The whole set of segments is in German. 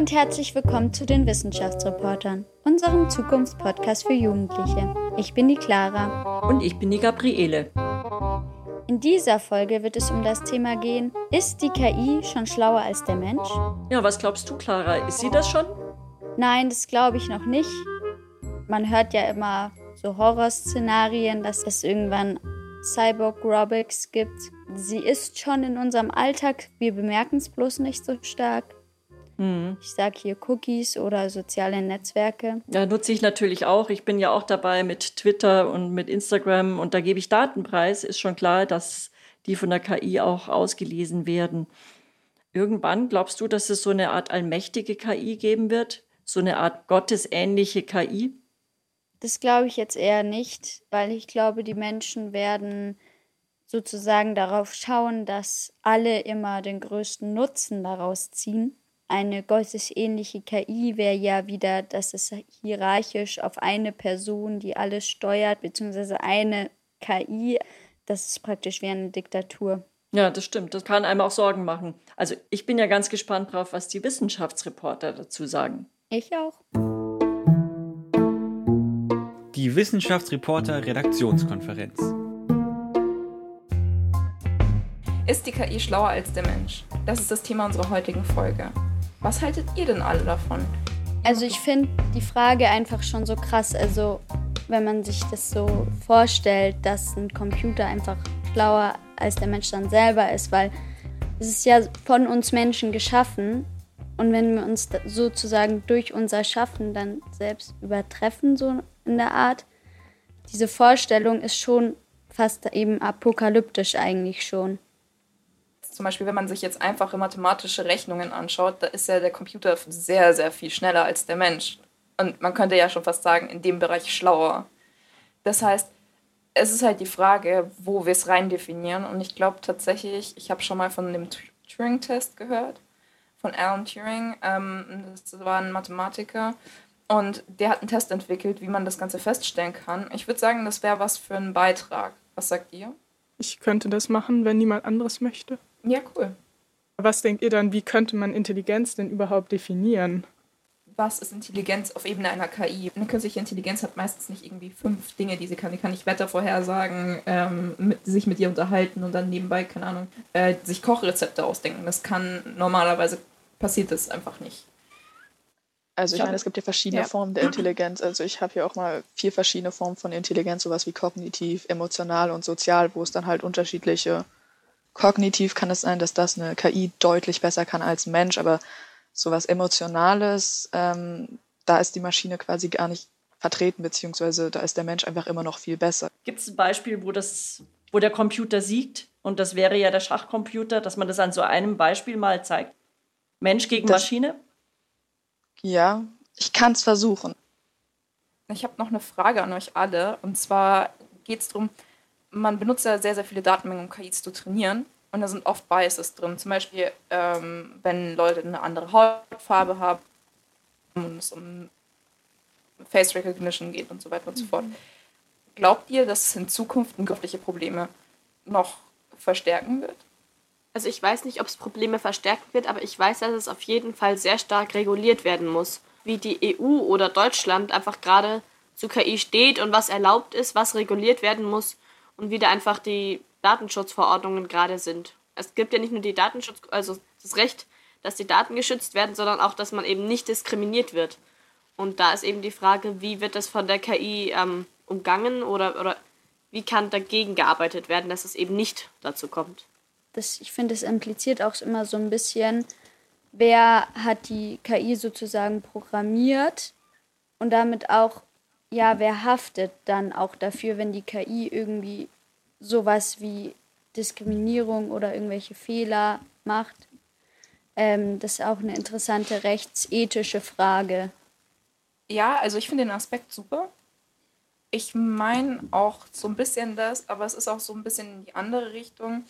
und herzlich willkommen zu den Wissenschaftsreportern, unserem Zukunftspodcast für Jugendliche. Ich bin die Clara. Und ich bin die Gabriele. In dieser Folge wird es um das Thema gehen, ist die KI schon schlauer als der Mensch? Ja, was glaubst du, Clara? Ist sie das schon? Nein, das glaube ich noch nicht. Man hört ja immer so Horrorszenarien, dass es irgendwann Cyborg Robotics gibt. Sie ist schon in unserem Alltag, wir bemerken es bloß nicht so stark. Mhm. Ich sage hier Cookies oder soziale Netzwerke. Ja, nutze ich natürlich auch. Ich bin ja auch dabei mit Twitter und mit Instagram und da gebe ich Datenpreis. Ist schon klar, dass die von der KI auch ausgelesen werden. Irgendwann glaubst du, dass es so eine Art allmächtige KI geben wird? So eine Art gottesähnliche KI? Das glaube ich jetzt eher nicht, weil ich glaube, die Menschen werden sozusagen darauf schauen, dass alle immer den größten Nutzen daraus ziehen. Eine gottesähnliche KI wäre ja wieder, dass es hierarchisch auf eine Person, die alles steuert, beziehungsweise eine KI, das ist praktisch wie eine Diktatur. Ja, das stimmt. Das kann einem auch Sorgen machen. Also ich bin ja ganz gespannt drauf, was die Wissenschaftsreporter dazu sagen. Ich auch. Die Wissenschaftsreporter Redaktionskonferenz. Ist die KI schlauer als der Mensch? Das ist das Thema unserer heutigen Folge. Was haltet ihr denn alle davon? Also ich finde die Frage einfach schon so krass. Also wenn man sich das so vorstellt, dass ein Computer einfach schlauer als der Mensch dann selber ist, weil es ist ja von uns Menschen geschaffen und wenn wir uns sozusagen durch unser Schaffen dann selbst übertreffen, so in der Art, diese Vorstellung ist schon fast eben apokalyptisch eigentlich schon. Zum Beispiel, wenn man sich jetzt einfache mathematische Rechnungen anschaut, da ist ja der Computer sehr, sehr viel schneller als der Mensch. Und man könnte ja schon fast sagen, in dem Bereich schlauer. Das heißt, es ist halt die Frage, wo wir es rein definieren. Und ich glaube tatsächlich, ich habe schon mal von dem Turing-Test gehört von Alan Turing. Ähm, das war ein Mathematiker. Und der hat einen Test entwickelt, wie man das Ganze feststellen kann. Ich würde sagen, das wäre was für einen Beitrag. Was sagt ihr? Ich könnte das machen, wenn niemand anderes möchte. Ja, cool. Was denkt ihr dann, wie könnte man Intelligenz denn überhaupt definieren? Was ist Intelligenz auf Ebene einer KI? Eine künstliche Intelligenz hat meistens nicht irgendwie fünf Dinge, die sie kann. Die kann nicht Wetter vorhersagen, ähm, mit, sich mit ihr unterhalten und dann nebenbei, keine Ahnung, äh, sich Kochrezepte ausdenken. Das kann normalerweise passiert das einfach nicht. Also ich meine, es gibt ja verschiedene ja. Formen der Intelligenz. Also ich habe ja auch mal vier verschiedene Formen von Intelligenz, sowas wie kognitiv, emotional und sozial, wo es dann halt unterschiedliche. Kognitiv kann es sein, dass das eine KI deutlich besser kann als ein Mensch, aber sowas Emotionales, ähm, da ist die Maschine quasi gar nicht vertreten, beziehungsweise da ist der Mensch einfach immer noch viel besser. Gibt es ein Beispiel, wo, das, wo der Computer siegt? Und das wäre ja der Schachcomputer, dass man das an so einem Beispiel mal zeigt. Mensch gegen das, Maschine? Ja, ich kann es versuchen. Ich habe noch eine Frage an euch alle. Und zwar geht es darum, man benutzt ja sehr, sehr viele Datenmengen, um KIs zu trainieren. Und da sind oft Biases drin. Zum Beispiel, ähm, wenn Leute eine andere Hautfarbe haben und es um Face Recognition geht und so weiter und so fort. Mhm. Glaubt ihr, dass es in Zukunft wirkliche Probleme noch verstärken wird? Also ich weiß nicht, ob es Probleme verstärkt wird, aber ich weiß, dass es auf jeden Fall sehr stark reguliert werden muss. Wie die EU oder Deutschland einfach gerade zu KI steht und was erlaubt ist, was reguliert werden muss und wie da einfach die Datenschutzverordnungen gerade sind. Es gibt ja nicht nur die Datenschutz, also das Recht, dass die Daten geschützt werden, sondern auch, dass man eben nicht diskriminiert wird. Und da ist eben die Frage, wie wird das von der KI ähm, umgangen oder, oder wie kann dagegen gearbeitet werden, dass es eben nicht dazu kommt das, ich finde, es impliziert auch immer so ein bisschen, wer hat die KI sozusagen programmiert und damit auch, ja, wer haftet dann auch dafür, wenn die KI irgendwie sowas wie Diskriminierung oder irgendwelche Fehler macht. Ähm, das ist auch eine interessante rechtsethische Frage. Ja, also ich finde den Aspekt super. Ich meine auch so ein bisschen das, aber es ist auch so ein bisschen in die andere Richtung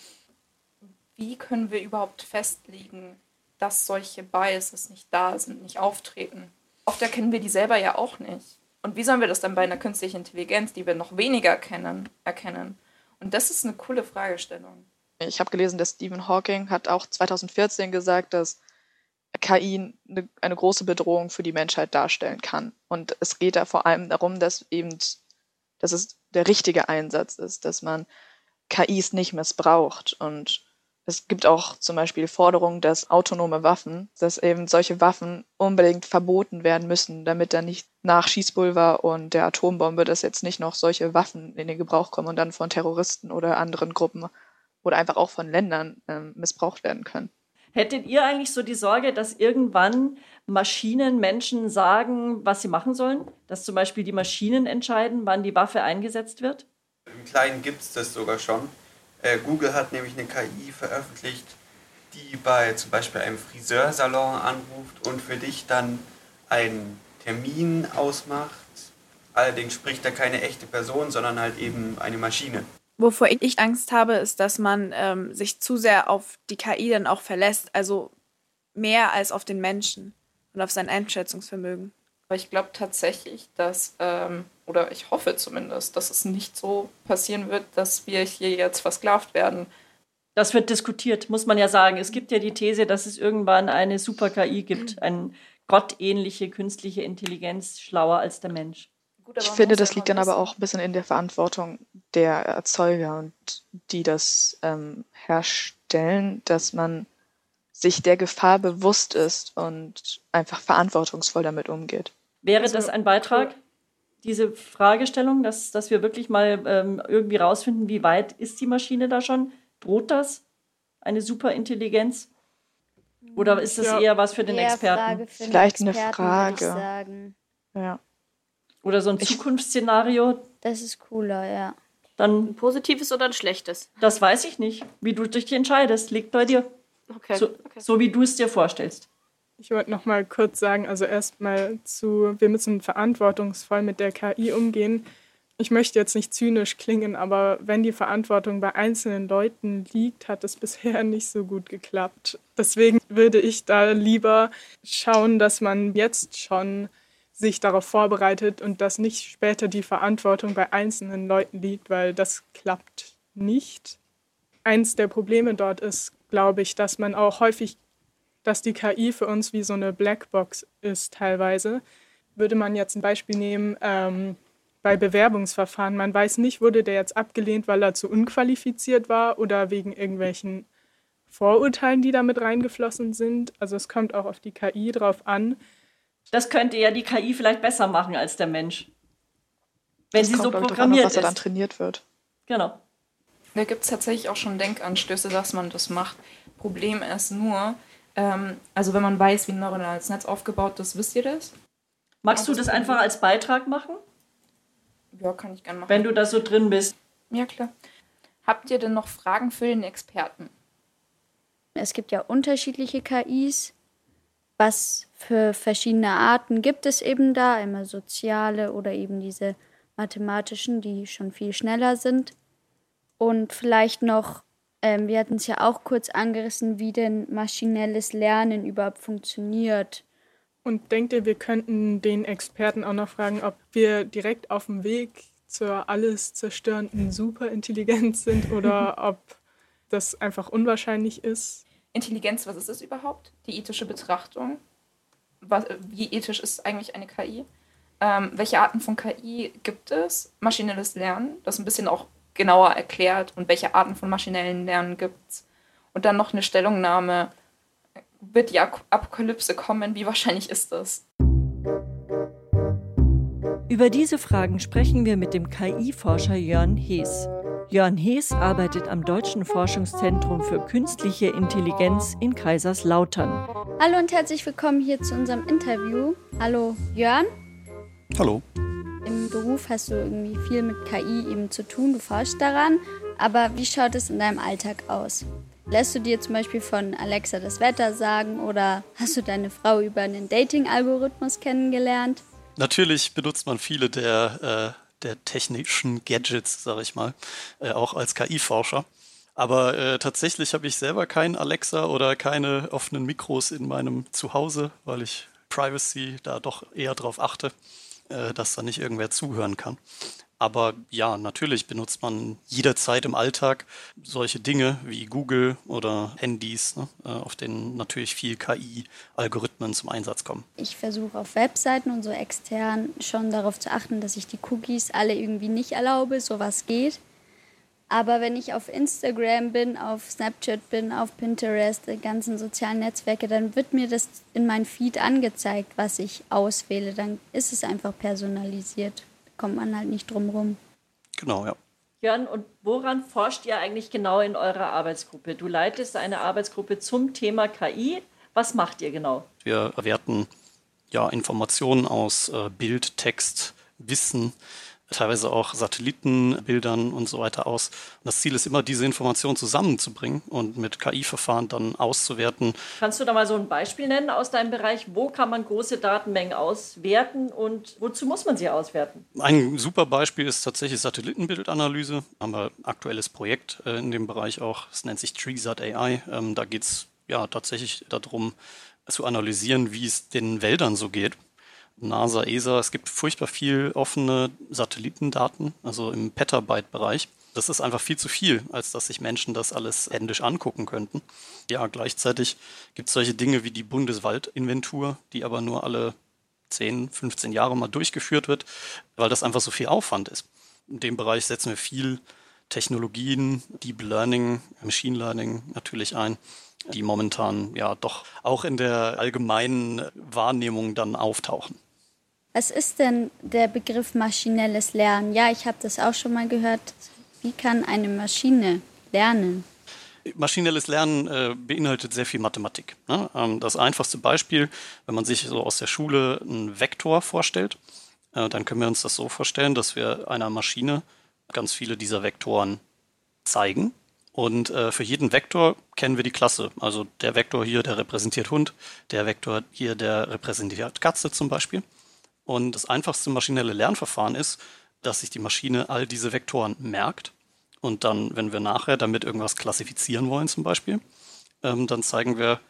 wie können wir überhaupt festlegen, dass solche Biases nicht da sind, nicht auftreten? Oft erkennen wir die selber ja auch nicht. Und wie sollen wir das dann bei einer künstlichen Intelligenz, die wir noch weniger kennen, erkennen? Und das ist eine coole Fragestellung. Ich habe gelesen, dass Stephen Hawking hat auch 2014 gesagt, dass KI eine, eine große Bedrohung für die Menschheit darstellen kann. Und es geht da vor allem darum, dass eben, dass es der richtige Einsatz ist, dass man KIs nicht missbraucht. Und es gibt auch zum Beispiel Forderungen, dass autonome Waffen, dass eben solche Waffen unbedingt verboten werden müssen, damit dann nicht nach Schießpulver und der Atombombe, dass jetzt nicht noch solche Waffen in den Gebrauch kommen und dann von Terroristen oder anderen Gruppen oder einfach auch von Ländern äh, missbraucht werden können. Hättet ihr eigentlich so die Sorge, dass irgendwann Maschinen Menschen sagen, was sie machen sollen? Dass zum Beispiel die Maschinen entscheiden, wann die Waffe eingesetzt wird? Im Kleinen gibt es das sogar schon. Äh, Google hat nämlich eine KI veröffentlicht, die bei zum Beispiel einem Friseursalon anruft und für dich dann einen Termin ausmacht. Allerdings spricht da keine echte Person, sondern halt eben eine Maschine. Wovor ich Angst habe, ist, dass man ähm, sich zu sehr auf die KI dann auch verlässt, also mehr als auf den Menschen und auf sein Einschätzungsvermögen. Aber ich glaube tatsächlich, dass, ähm, oder ich hoffe zumindest, dass es nicht so passieren wird, dass wir hier jetzt versklavt werden. Das wird diskutiert, muss man ja sagen. Es gibt ja die These, dass es irgendwann eine Super-KI gibt, eine gottähnliche künstliche Intelligenz, schlauer als der Mensch. Gut, ich finde, das liegt dann aber auch ein bisschen in der Verantwortung der Erzeuger und die das ähm, herstellen, dass man sich der Gefahr bewusst ist und einfach verantwortungsvoll damit umgeht. Wäre also, das ein Beitrag, diese Fragestellung, dass, dass wir wirklich mal ähm, irgendwie rausfinden, wie weit ist die Maschine da schon? Droht das? Eine Superintelligenz? Oder ist das ja. eher was für den eher Experten? Für Vielleicht Experten, eine Frage. Ja. Oder so ein Zukunftsszenario. Das ist cooler, ja. Dann ein positives oder ein schlechtes? Das weiß ich nicht. Wie du dich entscheidest, liegt bei dir. Okay. So, okay. so wie du es dir vorstellst. Ich wollte noch mal kurz sagen, also erstmal zu, wir müssen verantwortungsvoll mit der KI umgehen. Ich möchte jetzt nicht zynisch klingen, aber wenn die Verantwortung bei einzelnen Leuten liegt, hat es bisher nicht so gut geklappt. Deswegen würde ich da lieber schauen, dass man jetzt schon sich darauf vorbereitet und dass nicht später die Verantwortung bei einzelnen Leuten liegt, weil das klappt nicht. Eins der Probleme dort ist, glaube ich, dass man auch häufig, dass die KI für uns wie so eine Blackbox ist teilweise. Würde man jetzt ein Beispiel nehmen, ähm, bei Bewerbungsverfahren, man weiß nicht, wurde der jetzt abgelehnt, weil er zu unqualifiziert war oder wegen irgendwelchen Vorurteilen, die damit reingeflossen sind. Also es kommt auch auf die KI drauf an. Das könnte ja die KI vielleicht besser machen als der Mensch. Wenn das sie so programmiert an, was ist. dann trainiert wird. Genau. Da gibt es tatsächlich auch schon Denkanstöße, dass man das macht. Problem ist nur, ähm, also wenn man weiß, wie ein neuronales Netz aufgebaut ist, wisst ihr das? Magst du das einfach als Beitrag machen? Ja, kann ich gerne machen. Wenn du da so drin bist. Ja, klar. Habt ihr denn noch Fragen für den Experten? Es gibt ja unterschiedliche KIs was für verschiedene Arten gibt es eben da, einmal soziale oder eben diese mathematischen, die schon viel schneller sind. Und vielleicht noch, ähm, wir hatten es ja auch kurz angerissen, wie denn maschinelles Lernen überhaupt funktioniert. Und denkt ihr, wir könnten den Experten auch noch fragen, ob wir direkt auf dem Weg zur alles zerstörenden Superintelligenz sind oder ob das einfach unwahrscheinlich ist? Intelligenz, was ist es überhaupt? Die ethische Betrachtung. Was, wie ethisch ist eigentlich eine KI? Ähm, welche Arten von KI gibt es? Maschinelles Lernen, das ein bisschen auch genauer erklärt und welche Arten von maschinellen Lernen gibt es? Und dann noch eine Stellungnahme. Wird die Apokalypse kommen? Wie wahrscheinlich ist das? Über diese Fragen sprechen wir mit dem KI-Forscher Jörn Hees. Jörn Hees arbeitet am Deutschen Forschungszentrum für künstliche Intelligenz in Kaiserslautern. Hallo und herzlich willkommen hier zu unserem Interview. Hallo Jörn. Hallo. Im Beruf hast du irgendwie viel mit KI eben zu tun, du forschst daran. Aber wie schaut es in deinem Alltag aus? Lässt du dir zum Beispiel von Alexa das Wetter sagen oder hast du deine Frau über einen Dating-Algorithmus kennengelernt? Natürlich benutzt man viele der äh der technischen Gadgets, sage ich mal, äh, auch als KI-Forscher. Aber äh, tatsächlich habe ich selber kein Alexa oder keine offenen Mikros in meinem Zuhause, weil ich Privacy da doch eher darauf achte, äh, dass da nicht irgendwer zuhören kann. Aber ja, natürlich benutzt man jederzeit im Alltag solche Dinge wie Google oder Handys, ne, äh, auf denen natürlich viel KI-Algorithmen zum Einsatz kommen. Ich versuche auf Webseiten und so extern schon darauf zu achten, dass ich die Cookies alle irgendwie nicht erlaube, so was geht. Aber wenn ich auf Instagram bin, auf Snapchat bin, auf Pinterest, die ganzen sozialen Netzwerke, dann wird mir das in mein Feed angezeigt, was ich auswähle. Dann ist es einfach personalisiert kommt man halt nicht drum rum. Genau, ja. Jörn, und woran forscht ihr eigentlich genau in eurer Arbeitsgruppe? Du leitest eine Arbeitsgruppe zum Thema KI. Was macht ihr genau? Wir werten ja, Informationen aus äh, Bild, Text, Wissen, teilweise auch Satellitenbildern und so weiter aus. Und das Ziel ist immer, diese Informationen zusammenzubringen und mit KI-Verfahren dann auszuwerten. Kannst du da mal so ein Beispiel nennen aus deinem Bereich? Wo kann man große Datenmengen auswerten und wozu muss man sie auswerten? Ein super Beispiel ist tatsächlich Satellitenbildanalyse. Da haben wir ein aktuelles Projekt äh, in dem Bereich auch. Es nennt sich TreeSat AI. Ähm, da geht es ja tatsächlich darum, zu analysieren, wie es den Wäldern so geht. NASA, ESA, es gibt furchtbar viel offene Satellitendaten, also im Petabyte-Bereich. Das ist einfach viel zu viel, als dass sich Menschen das alles händisch angucken könnten. Ja, gleichzeitig gibt es solche Dinge wie die Bundeswaldinventur, die aber nur alle 10, 15 Jahre mal durchgeführt wird, weil das einfach so viel Aufwand ist. In dem Bereich setzen wir viel Technologien, Deep Learning, Machine Learning natürlich ein, die momentan ja doch auch in der allgemeinen Wahrnehmung dann auftauchen. Was ist denn der Begriff maschinelles Lernen? Ja, ich habe das auch schon mal gehört. Wie kann eine Maschine lernen? Maschinelles Lernen äh, beinhaltet sehr viel Mathematik. Ne? Ähm, das einfachste Beispiel, wenn man sich so aus der Schule einen Vektor vorstellt, äh, dann können wir uns das so vorstellen, dass wir einer Maschine ganz viele dieser Vektoren zeigen. Und äh, für jeden Vektor kennen wir die Klasse. Also der Vektor hier, der repräsentiert Hund, der Vektor hier, der repräsentiert Katze zum Beispiel. Und das einfachste maschinelle Lernverfahren ist, dass sich die Maschine all diese Vektoren merkt. Und dann, wenn wir nachher damit irgendwas klassifizieren wollen zum Beispiel, ähm, dann zeigen wir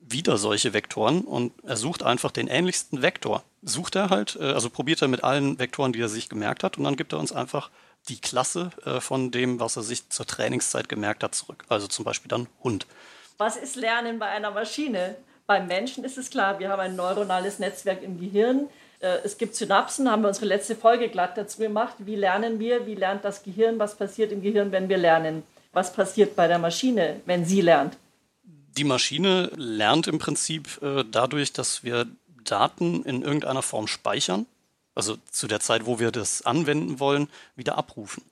wieder solche Vektoren und er sucht einfach den ähnlichsten Vektor. Sucht er halt, äh, also probiert er mit allen Vektoren, die er sich gemerkt hat und dann gibt er uns einfach die Klasse äh, von dem, was er sich zur Trainingszeit gemerkt hat, zurück. Also zum Beispiel dann Hund. Was ist Lernen bei einer Maschine? Beim Menschen ist es klar, wir haben ein neuronales Netzwerk im Gehirn. Äh, es gibt Synapsen, haben wir unsere letzte Folge glatt dazu gemacht. Wie lernen wir? Wie lernt das Gehirn? Was passiert im Gehirn, wenn wir lernen? Was passiert bei der Maschine, wenn sie lernt? Die Maschine lernt im Prinzip äh, dadurch, dass wir Daten in irgendeiner Form speichern, also zu der Zeit, wo wir das anwenden wollen, wieder abrufen.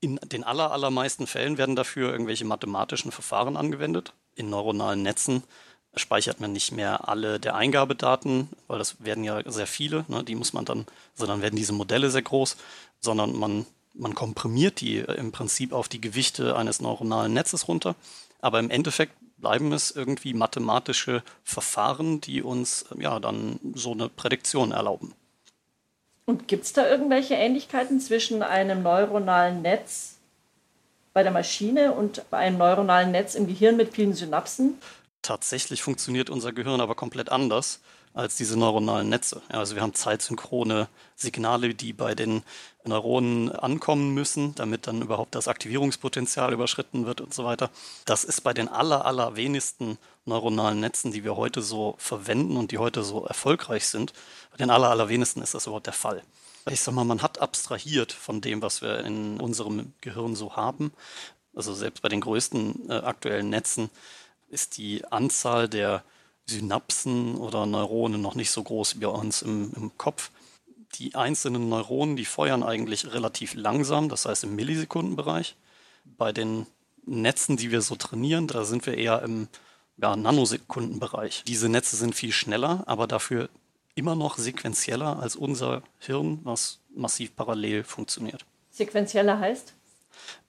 In den aller, allermeisten Fällen werden dafür irgendwelche mathematischen Verfahren angewendet. In neuronalen Netzen speichert man nicht mehr alle der Eingabedaten, weil das werden ja sehr viele, ne, die muss man dann, also werden diese Modelle sehr groß, sondern man, man komprimiert die im Prinzip auf die Gewichte eines neuronalen Netzes runter. Aber im Endeffekt bleiben es irgendwie mathematische Verfahren, die uns ja dann so eine Prädiktion erlauben. Und gibt es da irgendwelche Ähnlichkeiten zwischen einem neuronalen Netz bei der Maschine und einem neuronalen Netz im Gehirn mit vielen Synapsen? Tatsächlich funktioniert unser Gehirn aber komplett anders als diese neuronalen Netze. Ja, also wir haben zeitsynchrone Signale, die bei den Neuronen ankommen müssen, damit dann überhaupt das Aktivierungspotenzial überschritten wird und so weiter. Das ist bei den aller, aller wenigsten neuronalen Netzen, die wir heute so verwenden und die heute so erfolgreich sind, bei den aller, aller wenigsten ist das überhaupt der Fall. Ich sag mal, man hat abstrahiert von dem, was wir in unserem Gehirn so haben. Also selbst bei den größten äh, aktuellen Netzen ist die Anzahl der Synapsen oder Neuronen noch nicht so groß wie bei uns im, im Kopf. Die einzelnen Neuronen, die feuern eigentlich relativ langsam, das heißt im Millisekundenbereich. Bei den Netzen, die wir so trainieren, da sind wir eher im ja, Nanosekundenbereich. Diese Netze sind viel schneller, aber dafür immer noch sequenzieller als unser Hirn, was massiv parallel funktioniert. Sequenzieller heißt?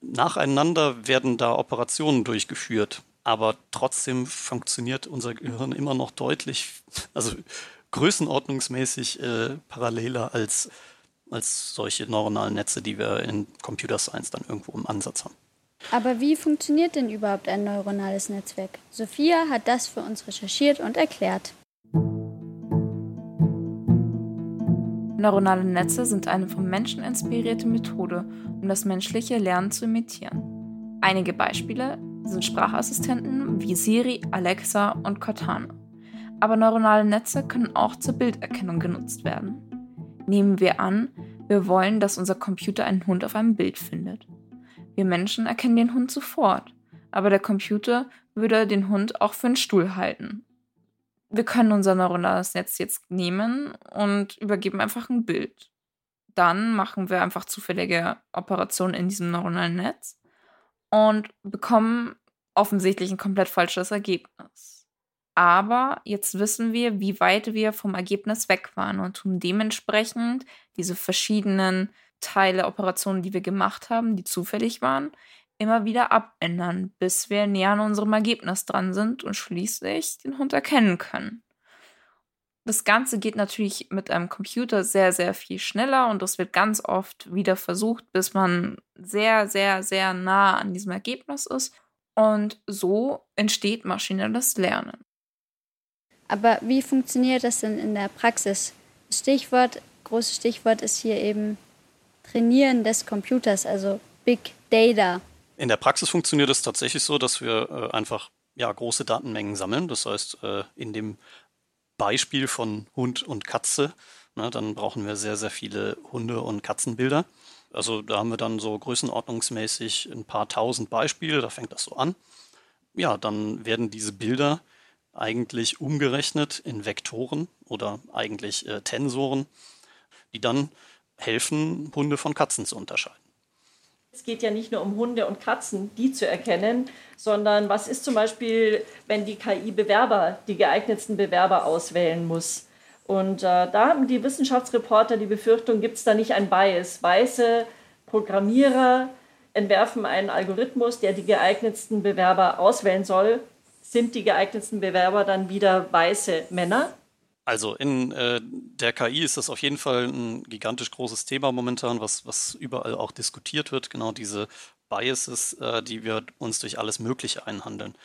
Nacheinander werden da Operationen durchgeführt aber trotzdem funktioniert unser Gehirn immer noch deutlich, also größenordnungsmäßig äh, paralleler als, als solche neuronalen Netze, die wir in Computer Science dann irgendwo im Ansatz haben. Aber wie funktioniert denn überhaupt ein neuronales Netzwerk? Sophia hat das für uns recherchiert und erklärt. Neuronale Netze sind eine vom Menschen inspirierte Methode, um das menschliche Lernen zu imitieren. Einige Beispiele sind Sprachassistenten wie Siri, Alexa und Cortana. Aber neuronale Netze können auch zur Bilderkennung genutzt werden. Nehmen wir an, wir wollen, dass unser Computer einen Hund auf einem Bild findet. Wir Menschen erkennen den Hund sofort, aber der Computer würde den Hund auch für einen Stuhl halten. Wir können unser neuronales Netz jetzt nehmen und übergeben einfach ein Bild. Dann machen wir einfach zufällige Operationen in diesem neuronalen Netz und bekommen offensichtlich ein komplett falsches Ergebnis. Aber jetzt wissen wir, wie weit wir vom Ergebnis weg waren und tun dementsprechend diese verschiedenen Teile, Operationen, die wir gemacht haben, die zufällig waren, immer wieder abändern, bis wir näher an unserem Ergebnis dran sind und schließlich den Hund erkennen können. Das Ganze geht natürlich mit einem Computer sehr, sehr viel schneller und das wird ganz oft wieder versucht, bis man sehr, sehr, sehr nah an diesem Ergebnis ist. Und so entsteht maschinelles Lernen. Aber wie funktioniert das denn in der Praxis? Stichwort, großes Stichwort ist hier eben Trainieren des Computers, also Big Data. In der Praxis funktioniert es tatsächlich so, dass wir äh, einfach ja, große Datenmengen sammeln. Das heißt, äh, in dem Beispiel von Hund und Katze, ne, dann brauchen wir sehr, sehr viele Hunde- und Katzenbilder. Also da haben wir dann so größenordnungsmäßig ein paar tausend Beispiele, da fängt das so an. Ja, dann werden diese Bilder eigentlich umgerechnet in Vektoren oder eigentlich äh, Tensoren, die dann helfen, Hunde von Katzen zu unterscheiden. Es geht ja nicht nur um Hunde und Katzen, die zu erkennen, sondern was ist zum Beispiel, wenn die KI Bewerber, die geeignetsten Bewerber auswählen muss. Und äh, da haben die Wissenschaftsreporter die Befürchtung, gibt es da nicht ein Bias? Weiße Programmierer entwerfen einen Algorithmus, der die geeignetsten Bewerber auswählen soll. Sind die geeignetsten Bewerber dann wieder weiße Männer? Also in äh, der KI ist das auf jeden Fall ein gigantisch großes Thema momentan, was, was überall auch diskutiert wird. Genau diese Biases, äh, die wir uns durch alles Mögliche einhandeln.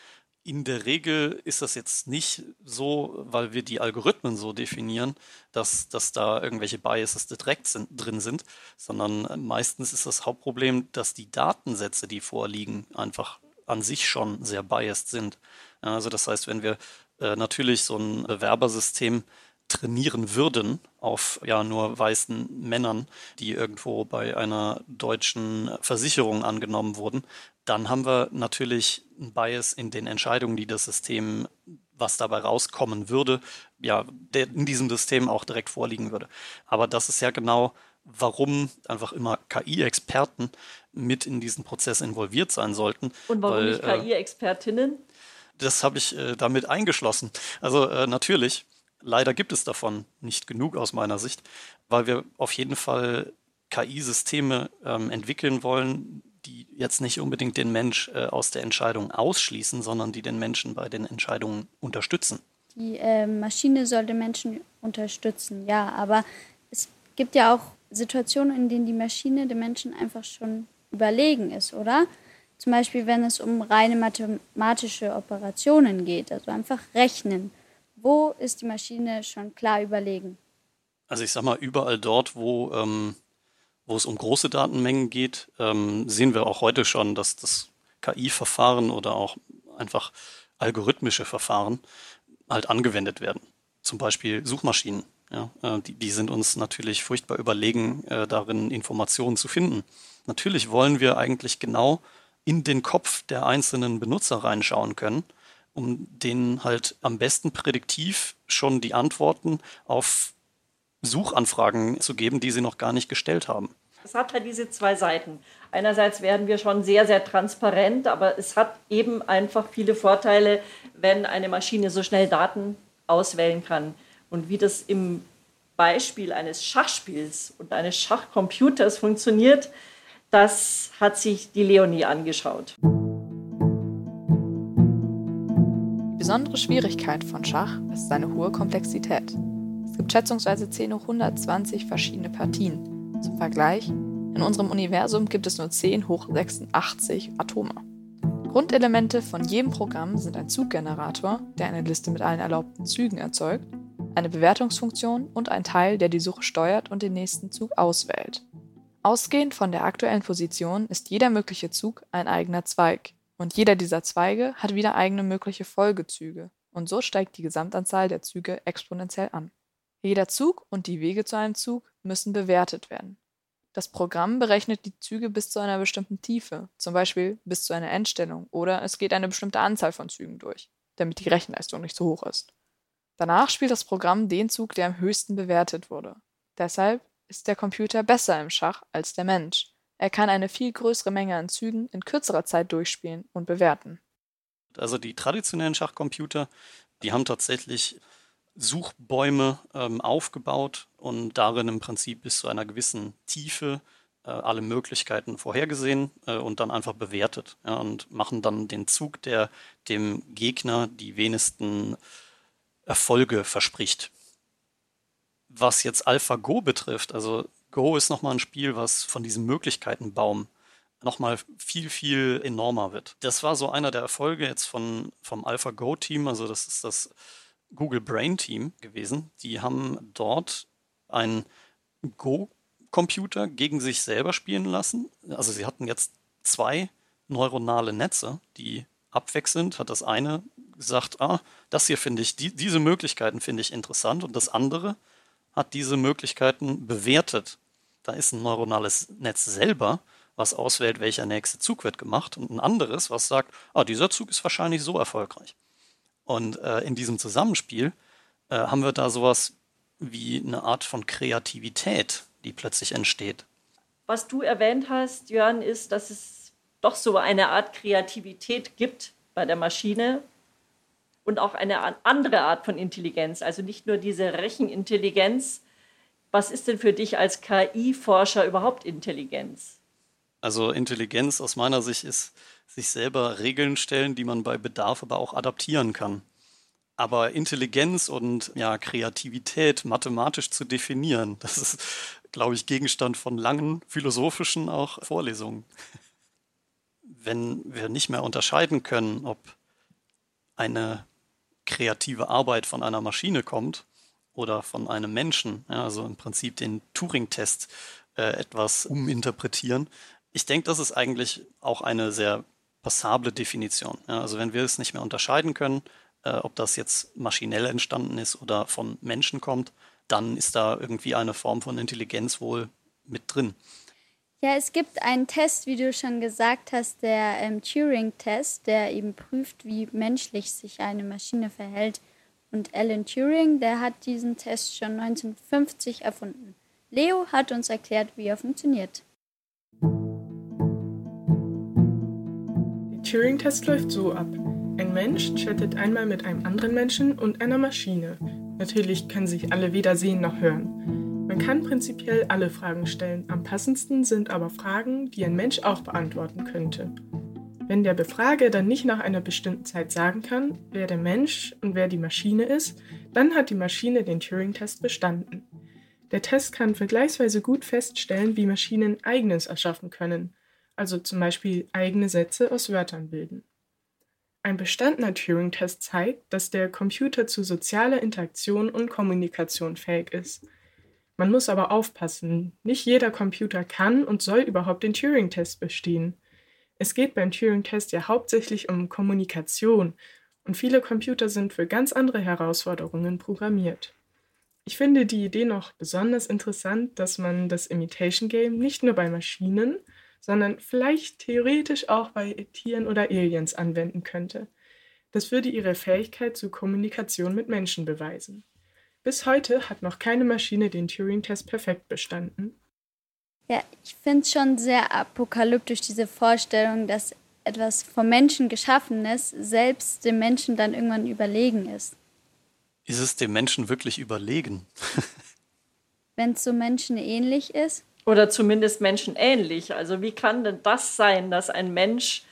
In der Regel ist das jetzt nicht so, weil wir die Algorithmen so definieren, dass, dass da irgendwelche Biases direkt sind, drin sind, sondern meistens ist das Hauptproblem, dass die Datensätze, die vorliegen, einfach an sich schon sehr biased sind. Also das heißt, wenn wir äh, natürlich so ein Bewerbersystem trainieren würden auf ja nur weißen Männern, die irgendwo bei einer deutschen Versicherung angenommen wurden, dann haben wir natürlich ein Bias in den Entscheidungen, die das System, was dabei rauskommen würde, ja, der in diesem System auch direkt vorliegen würde. Aber das ist ja genau, warum einfach immer KI-Experten mit in diesen Prozess involviert sein sollten. Und warum weil, nicht äh, KI-Expertinnen? Das habe ich äh, damit eingeschlossen. Also äh, natürlich, leider gibt es davon nicht genug aus meiner Sicht, weil wir auf jeden Fall KI-Systeme ähm, entwickeln wollen, die jetzt nicht unbedingt den Mensch äh, aus der Entscheidung ausschließen, sondern die den Menschen bei den Entscheidungen unterstützen. Die äh, Maschine soll den Menschen unterstützen, ja, aber es gibt ja auch Situationen, in denen die Maschine dem Menschen einfach schon überlegen ist, oder? Zum Beispiel, wenn es um reine mathematische Operationen geht, also einfach rechnen. Wo ist die Maschine schon klar überlegen? Also ich sage mal, überall dort, wo, ähm, wo es um große Datenmengen geht, ähm, sehen wir auch heute schon, dass das KI-Verfahren oder auch einfach algorithmische Verfahren halt angewendet werden. Zum Beispiel Suchmaschinen. Ja, äh, die, die sind uns natürlich furchtbar überlegen, äh, darin Informationen zu finden. Natürlich wollen wir eigentlich genau in den Kopf der einzelnen Benutzer reinschauen können, um denen halt am besten prädiktiv schon die Antworten auf Suchanfragen zu geben, die sie noch gar nicht gestellt haben. Es hat halt diese zwei Seiten. Einerseits werden wir schon sehr, sehr transparent, aber es hat eben einfach viele Vorteile, wenn eine Maschine so schnell Daten auswählen kann. Und wie das im Beispiel eines Schachspiels und eines Schachcomputers funktioniert, das hat sich die Leonie angeschaut. Die besondere Schwierigkeit von Schach ist seine hohe Komplexität. Es gibt schätzungsweise 10 hoch 120 verschiedene Partien. Zum Vergleich, in unserem Universum gibt es nur 10 hoch 86 Atome. Grundelemente von jedem Programm sind ein Zuggenerator, der eine Liste mit allen erlaubten Zügen erzeugt, eine Bewertungsfunktion und ein Teil, der die Suche steuert und den nächsten Zug auswählt. Ausgehend von der aktuellen Position ist jeder mögliche Zug ein eigener Zweig, und jeder dieser Zweige hat wieder eigene mögliche Folgezüge, und so steigt die Gesamtanzahl der Züge exponentiell an. Jeder Zug und die Wege zu einem Zug müssen bewertet werden. Das Programm berechnet die Züge bis zu einer bestimmten Tiefe, zum Beispiel bis zu einer Endstellung, oder es geht eine bestimmte Anzahl von Zügen durch, damit die Rechenleistung nicht zu hoch ist. Danach spielt das Programm den Zug, der am höchsten bewertet wurde. Deshalb ist der Computer besser im Schach als der Mensch. Er kann eine viel größere Menge an Zügen in kürzerer Zeit durchspielen und bewerten. Also die traditionellen Schachcomputer, die haben tatsächlich Suchbäume ähm, aufgebaut und darin im Prinzip bis zu einer gewissen Tiefe äh, alle Möglichkeiten vorhergesehen äh, und dann einfach bewertet ja, und machen dann den Zug, der dem Gegner die wenigsten Erfolge verspricht. Was jetzt AlphaGo betrifft, also Go ist nochmal ein Spiel, was von diesem Möglichkeitenbaum nochmal viel, viel enormer wird. Das war so einer der Erfolge jetzt von, vom AlphaGo-Team, also das ist das Google Brain Team gewesen. Die haben dort einen Go-Computer gegen sich selber spielen lassen. Also sie hatten jetzt zwei neuronale Netze, die abwechselnd hat das eine gesagt, ah, das hier finde ich, die, diese Möglichkeiten finde ich interessant und das andere hat diese Möglichkeiten bewertet. Da ist ein neuronales Netz selber, was auswählt, welcher nächste Zug wird gemacht und ein anderes, was sagt, ah, dieser Zug ist wahrscheinlich so erfolgreich. Und äh, in diesem Zusammenspiel äh, haben wir da sowas wie eine Art von Kreativität, die plötzlich entsteht. Was du erwähnt hast, Jörn, ist, dass es doch so eine Art Kreativität gibt bei der Maschine und auch eine andere Art von Intelligenz, also nicht nur diese Rechenintelligenz. Was ist denn für dich als KI-Forscher überhaupt Intelligenz? Also Intelligenz aus meiner Sicht ist sich selber Regeln stellen, die man bei Bedarf aber auch adaptieren kann. Aber Intelligenz und ja, Kreativität mathematisch zu definieren, das ist, glaube ich, Gegenstand von langen philosophischen auch Vorlesungen. Wenn wir nicht mehr unterscheiden können, ob eine kreative Arbeit von einer Maschine kommt oder von einem Menschen, ja, also im Prinzip den Turing-Test äh, etwas uminterpretieren, ich denke, das ist eigentlich auch eine sehr passable Definition. Ja, also wenn wir es nicht mehr unterscheiden können, äh, ob das jetzt maschinell entstanden ist oder von Menschen kommt, dann ist da irgendwie eine Form von Intelligenz wohl mit drin. Ja, es gibt einen Test, wie du schon gesagt hast, der ähm, Turing-Test, der eben prüft, wie menschlich sich eine Maschine verhält. Und Alan Turing, der hat diesen Test schon 1950 erfunden. Leo hat uns erklärt, wie er funktioniert. Turing-Test läuft so ab. Ein Mensch chattet einmal mit einem anderen Menschen und einer Maschine. Natürlich können sich alle weder sehen noch hören. Man kann prinzipiell alle Fragen stellen, am passendsten sind aber Fragen, die ein Mensch auch beantworten könnte. Wenn der Befrager dann nicht nach einer bestimmten Zeit sagen kann, wer der Mensch und wer die Maschine ist, dann hat die Maschine den Turing-Test bestanden. Der Test kann vergleichsweise gut feststellen, wie Maschinen eigenes erschaffen können also zum Beispiel eigene Sätze aus Wörtern bilden. Ein bestandener Turing-Test zeigt, dass der Computer zu sozialer Interaktion und Kommunikation fähig ist. Man muss aber aufpassen, nicht jeder Computer kann und soll überhaupt den Turing-Test bestehen. Es geht beim Turing-Test ja hauptsächlich um Kommunikation und viele Computer sind für ganz andere Herausforderungen programmiert. Ich finde die Idee noch besonders interessant, dass man das Imitation Game nicht nur bei Maschinen, sondern vielleicht theoretisch auch bei Tieren oder Aliens anwenden könnte. Das würde ihre Fähigkeit zur Kommunikation mit Menschen beweisen. Bis heute hat noch keine Maschine den Turing-Test perfekt bestanden. Ja, ich finde es schon sehr apokalyptisch, diese Vorstellung, dass etwas vom Menschen geschaffenes selbst dem Menschen dann irgendwann überlegen ist. Ist es dem Menschen wirklich überlegen? Wenn es so menschenähnlich ist? Oder zumindest menschenähnlich. Also wie kann denn das sein, dass ein Mensch,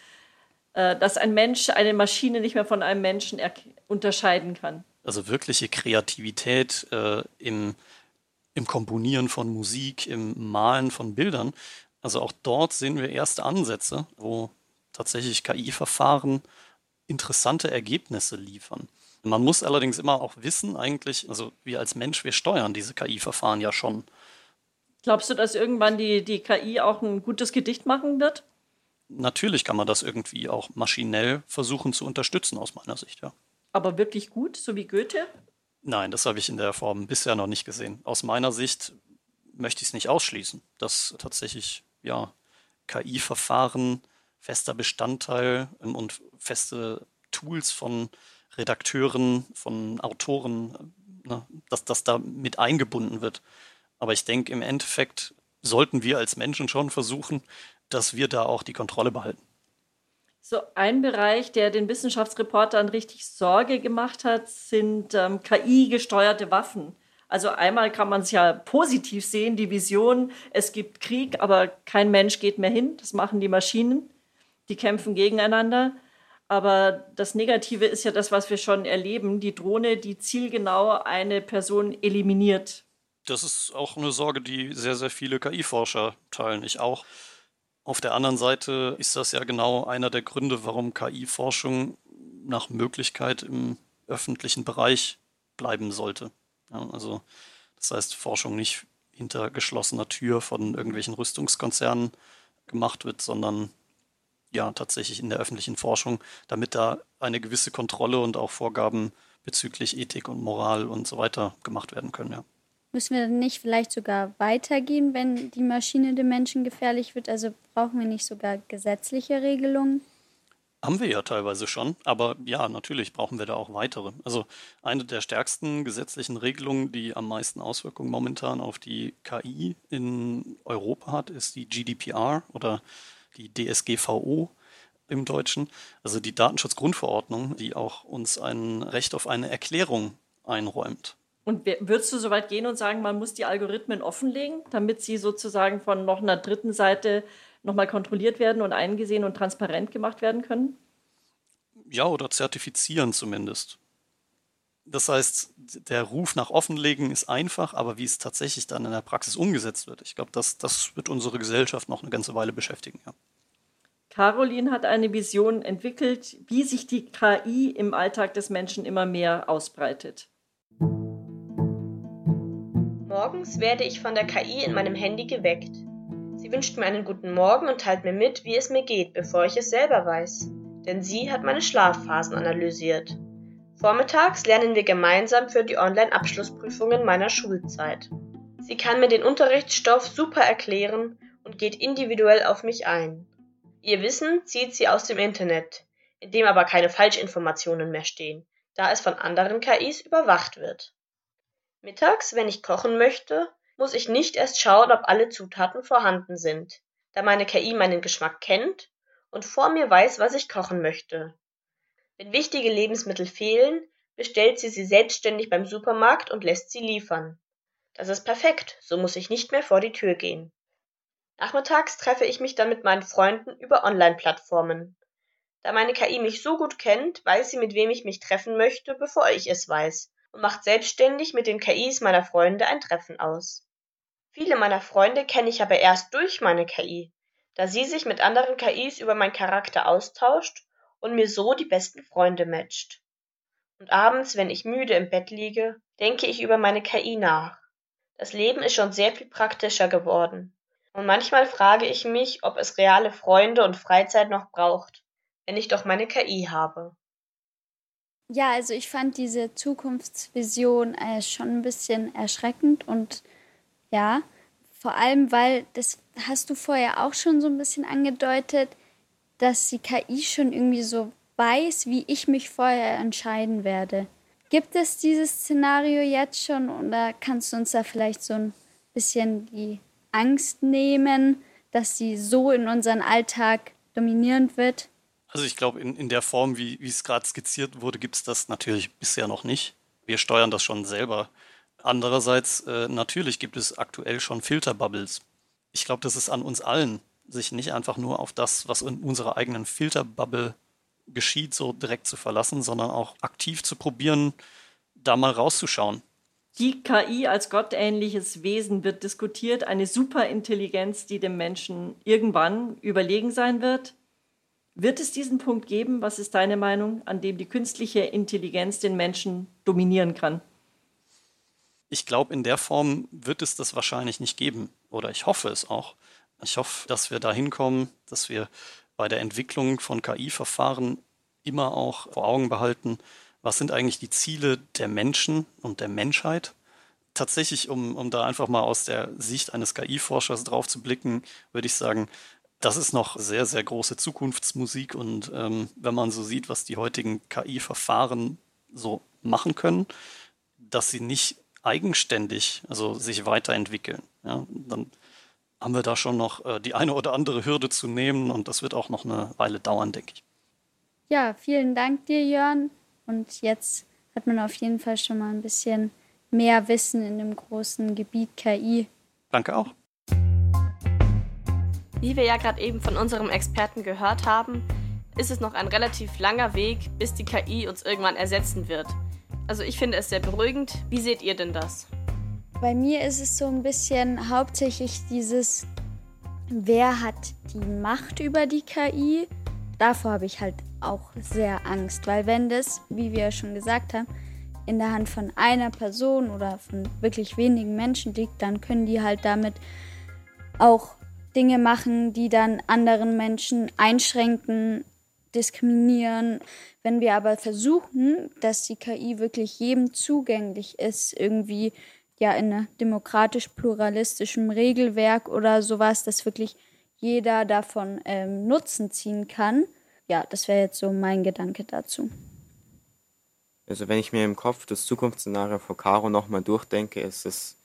äh, dass ein Mensch eine Maschine nicht mehr von einem Menschen unterscheiden kann? Also wirkliche Kreativität äh, im, im Komponieren von Musik, im Malen von Bildern. Also auch dort sehen wir erste Ansätze, wo tatsächlich KI-Verfahren interessante Ergebnisse liefern. Man muss allerdings immer auch wissen, eigentlich, also wir als Mensch, wir steuern diese KI-Verfahren ja schon. Glaubst du, dass irgendwann die, die KI auch ein gutes Gedicht machen wird? Natürlich kann man das irgendwie auch maschinell versuchen zu unterstützen, aus meiner Sicht, ja. Aber wirklich gut, so wie Goethe? Nein, das habe ich in der Form bisher noch nicht gesehen. Aus meiner Sicht möchte ich es nicht ausschließen, dass tatsächlich ja, KI-Verfahren fester Bestandteil und feste Tools von Redakteuren, von Autoren, ne, dass das da mit eingebunden wird. Aber ich denke, im Endeffekt sollten wir als Menschen schon versuchen, dass wir da auch die Kontrolle behalten. So ein Bereich, der den Wissenschaftsreportern richtig Sorge gemacht hat, sind ähm, KI-gesteuerte Waffen. Also einmal kann man es ja positiv sehen, die Vision, es gibt Krieg, aber kein Mensch geht mehr hin. Das machen die Maschinen. Die kämpfen gegeneinander. Aber das Negative ist ja das, was wir schon erleben. Die Drohne, die zielgenau eine Person eliminiert. Das ist auch eine Sorge, die sehr, sehr viele KI-Forscher teilen. Ich auch. Auf der anderen Seite ist das ja genau einer der Gründe, warum KI-Forschung nach Möglichkeit im öffentlichen Bereich bleiben sollte. Ja, also das heißt, Forschung nicht hinter geschlossener Tür von irgendwelchen Rüstungskonzernen gemacht wird, sondern ja tatsächlich in der öffentlichen Forschung, damit da eine gewisse Kontrolle und auch Vorgaben bezüglich Ethik und Moral und so weiter gemacht werden können. Ja. Müssen wir nicht vielleicht sogar weitergehen, wenn die Maschine dem Menschen gefährlich wird? Also brauchen wir nicht sogar gesetzliche Regelungen? Haben wir ja teilweise schon, aber ja, natürlich brauchen wir da auch weitere. Also eine der stärksten gesetzlichen Regelungen, die am meisten Auswirkungen momentan auf die KI in Europa hat, ist die GDPR oder die DSGVO im Deutschen, also die Datenschutzgrundverordnung, die auch uns ein Recht auf eine Erklärung einräumt. Und würdest du so weit gehen und sagen, man muss die Algorithmen offenlegen, damit sie sozusagen von noch einer dritten Seite nochmal kontrolliert werden und eingesehen und transparent gemacht werden können? Ja, oder zertifizieren zumindest. Das heißt, der Ruf nach Offenlegen ist einfach, aber wie es tatsächlich dann in der Praxis umgesetzt wird, ich glaube, das, das wird unsere Gesellschaft noch eine ganze Weile beschäftigen. Ja. Caroline hat eine Vision entwickelt, wie sich die KI im Alltag des Menschen immer mehr ausbreitet. Morgens werde ich von der KI in meinem Handy geweckt. Sie wünscht mir einen guten Morgen und teilt mir mit, wie es mir geht, bevor ich es selber weiß. Denn sie hat meine Schlafphasen analysiert. Vormittags lernen wir gemeinsam für die Online-Abschlussprüfungen meiner Schulzeit. Sie kann mir den Unterrichtsstoff super erklären und geht individuell auf mich ein. Ihr Wissen zieht sie aus dem Internet, in dem aber keine Falschinformationen mehr stehen, da es von anderen KIs überwacht wird. Mittags, wenn ich kochen möchte, muss ich nicht erst schauen, ob alle Zutaten vorhanden sind, da meine KI meinen Geschmack kennt und vor mir weiß, was ich kochen möchte. Wenn wichtige Lebensmittel fehlen, bestellt sie sie selbstständig beim Supermarkt und lässt sie liefern. Das ist perfekt, so muss ich nicht mehr vor die Tür gehen. Nachmittags treffe ich mich dann mit meinen Freunden über Online-Plattformen. Da meine KI mich so gut kennt, weiß sie, mit wem ich mich treffen möchte, bevor ich es weiß, und macht selbstständig mit den KIs meiner Freunde ein Treffen aus. Viele meiner Freunde kenne ich aber erst durch meine KI, da sie sich mit anderen KIs über meinen Charakter austauscht und mir so die besten Freunde matcht. Und abends, wenn ich müde im Bett liege, denke ich über meine KI nach. Das Leben ist schon sehr viel praktischer geworden. Und manchmal frage ich mich, ob es reale Freunde und Freizeit noch braucht, wenn ich doch meine KI habe. Ja, also ich fand diese Zukunftsvision äh, schon ein bisschen erschreckend und ja, vor allem, weil, das hast du vorher auch schon so ein bisschen angedeutet, dass die KI schon irgendwie so weiß, wie ich mich vorher entscheiden werde. Gibt es dieses Szenario jetzt schon oder kannst du uns da vielleicht so ein bisschen die Angst nehmen, dass sie so in unseren Alltag dominierend wird? Also ich glaube, in, in der Form, wie, es gerade skizziert wurde, gibt es das natürlich bisher noch nicht. Wir steuern das schon selber Andererseits, äh, natürlich gibt es aktuell schon Filterbubbles. Ich glaube, das ist an uns allen, sich nicht einfach nur auf das, was in unserer eigenen Filterbubble geschieht, so direkt zu verlassen, sondern auch aktiv zu probieren, da mal rauszuschauen. Die KI als gottähnliches Wesen wird diskutiert, eine Superintelligenz, die dem Menschen irgendwann überlegen sein wird. Wird es diesen Punkt geben, was ist deine Meinung, an dem die künstliche Intelligenz den Menschen dominieren kann? Ich glaube, in der Form wird es das wahrscheinlich nicht geben. Oder ich hoffe es auch. Ich hoffe, dass wir dahin kommen, dass wir bei der Entwicklung von KI-Verfahren immer auch vor Augen behalten, was sind eigentlich die Ziele der Menschen und der Menschheit. Tatsächlich, um, um da einfach mal aus der Sicht eines KI-Forschers drauf zu blicken, würde ich sagen, das ist noch sehr, sehr große Zukunftsmusik. Und ähm, wenn man so sieht, was die heutigen KI-Verfahren so machen können, dass sie nicht eigenständig, also sich weiterentwickeln. Ja, dann haben wir da schon noch äh, die eine oder andere Hürde zu nehmen und das wird auch noch eine Weile dauern, denke ich. Ja, vielen Dank dir, Jörn. Und jetzt hat man auf jeden Fall schon mal ein bisschen mehr Wissen in dem großen Gebiet KI. Danke auch. Wie wir ja gerade eben von unserem Experten gehört haben, ist es noch ein relativ langer Weg, bis die KI uns irgendwann ersetzen wird. Also ich finde es sehr beruhigend. Wie seht ihr denn das? Bei mir ist es so ein bisschen hauptsächlich dieses, wer hat die Macht über die KI? Davor habe ich halt auch sehr Angst, weil wenn das, wie wir schon gesagt haben, in der Hand von einer Person oder von wirklich wenigen Menschen liegt, dann können die halt damit auch Dinge machen, die dann anderen Menschen einschränken, diskriminieren. Wenn wir aber versuchen, dass die KI wirklich jedem zugänglich ist, irgendwie ja in einem demokratisch-pluralistischen Regelwerk oder sowas, dass wirklich jeder davon ähm, Nutzen ziehen kann. Ja, das wäre jetzt so mein Gedanke dazu. Also wenn ich mir im Kopf das Zukunftsszenario vor Caro nochmal durchdenke, ist es,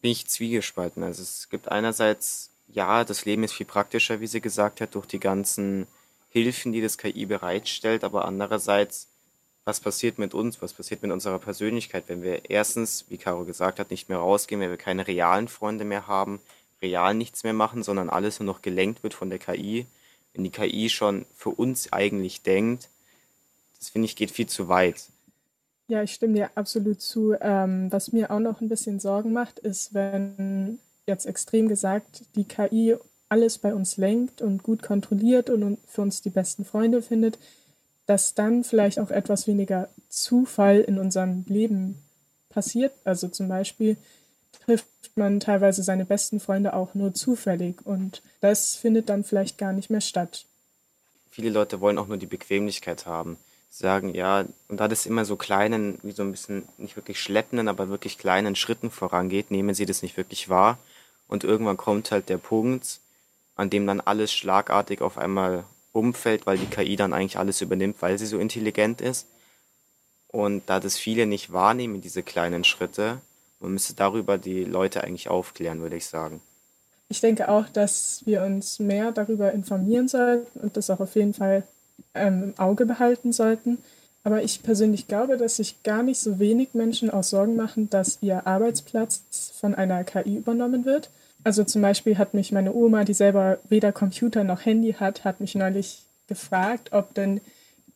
bin ich zwiegespalten. Also es gibt einerseits, ja, das Leben ist viel praktischer, wie sie gesagt hat, durch die ganzen Hilfen, die das KI bereitstellt, aber andererseits, was passiert mit uns, was passiert mit unserer Persönlichkeit, wenn wir erstens, wie Caro gesagt hat, nicht mehr rausgehen, wenn wir keine realen Freunde mehr haben, real nichts mehr machen, sondern alles nur noch gelenkt wird von der KI, wenn die KI schon für uns eigentlich denkt, das finde ich geht viel zu weit. Ja, ich stimme dir absolut zu. Ähm, was mir auch noch ein bisschen Sorgen macht, ist, wenn jetzt extrem gesagt die KI alles bei uns lenkt und gut kontrolliert und für uns die besten Freunde findet, dass dann vielleicht auch etwas weniger Zufall in unserem Leben passiert. Also zum Beispiel trifft man teilweise seine besten Freunde auch nur zufällig und das findet dann vielleicht gar nicht mehr statt. Viele Leute wollen auch nur die Bequemlichkeit haben. Sie sagen, ja, und da das immer so kleinen, wie so ein bisschen nicht wirklich schleppenden, aber wirklich kleinen Schritten vorangeht, nehmen sie das nicht wirklich wahr. Und irgendwann kommt halt der Punkt, an dem dann alles schlagartig auf einmal umfällt, weil die KI dann eigentlich alles übernimmt, weil sie so intelligent ist. Und da das viele nicht wahrnehmen, diese kleinen Schritte, man müsste darüber die Leute eigentlich aufklären, würde ich sagen. Ich denke auch, dass wir uns mehr darüber informieren sollten und das auch auf jeden Fall ähm, im Auge behalten sollten. Aber ich persönlich glaube, dass sich gar nicht so wenig Menschen auch Sorgen machen, dass ihr Arbeitsplatz von einer KI übernommen wird. Also zum Beispiel hat mich meine Oma, die selber weder Computer noch Handy hat, hat mich neulich gefragt, ob denn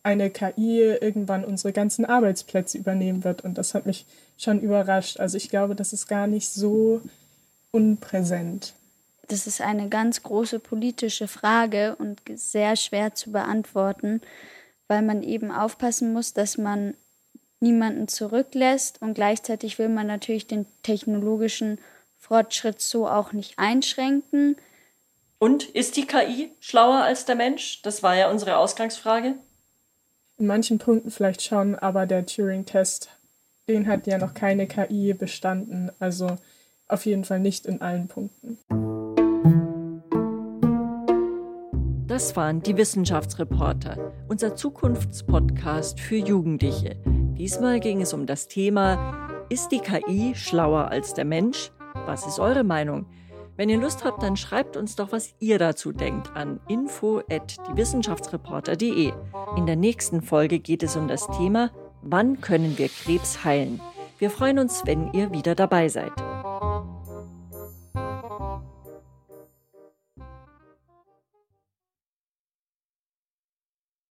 eine KI irgendwann unsere ganzen Arbeitsplätze übernehmen wird. Und das hat mich schon überrascht. Also ich glaube, das ist gar nicht so unpräsent. Das ist eine ganz große politische Frage und sehr schwer zu beantworten, weil man eben aufpassen muss, dass man niemanden zurücklässt und gleichzeitig will man natürlich den technologischen Fortschritt so auch nicht einschränken. Und ist die KI schlauer als der Mensch? Das war ja unsere Ausgangsfrage. In manchen Punkten vielleicht schon, aber der Turing-Test, den hat ja noch keine KI bestanden. Also auf jeden Fall nicht in allen Punkten. Das waren die Wissenschaftsreporter, unser Zukunftspodcast für Jugendliche. Diesmal ging es um das Thema, ist die KI schlauer als der Mensch? Was ist eure Meinung? Wenn ihr Lust habt, dann schreibt uns doch, was ihr dazu denkt an info@diewissenschaftsreporter.de. In der nächsten Folge geht es um das Thema Wann können wir Krebs heilen? Wir freuen uns, wenn ihr wieder dabei seid.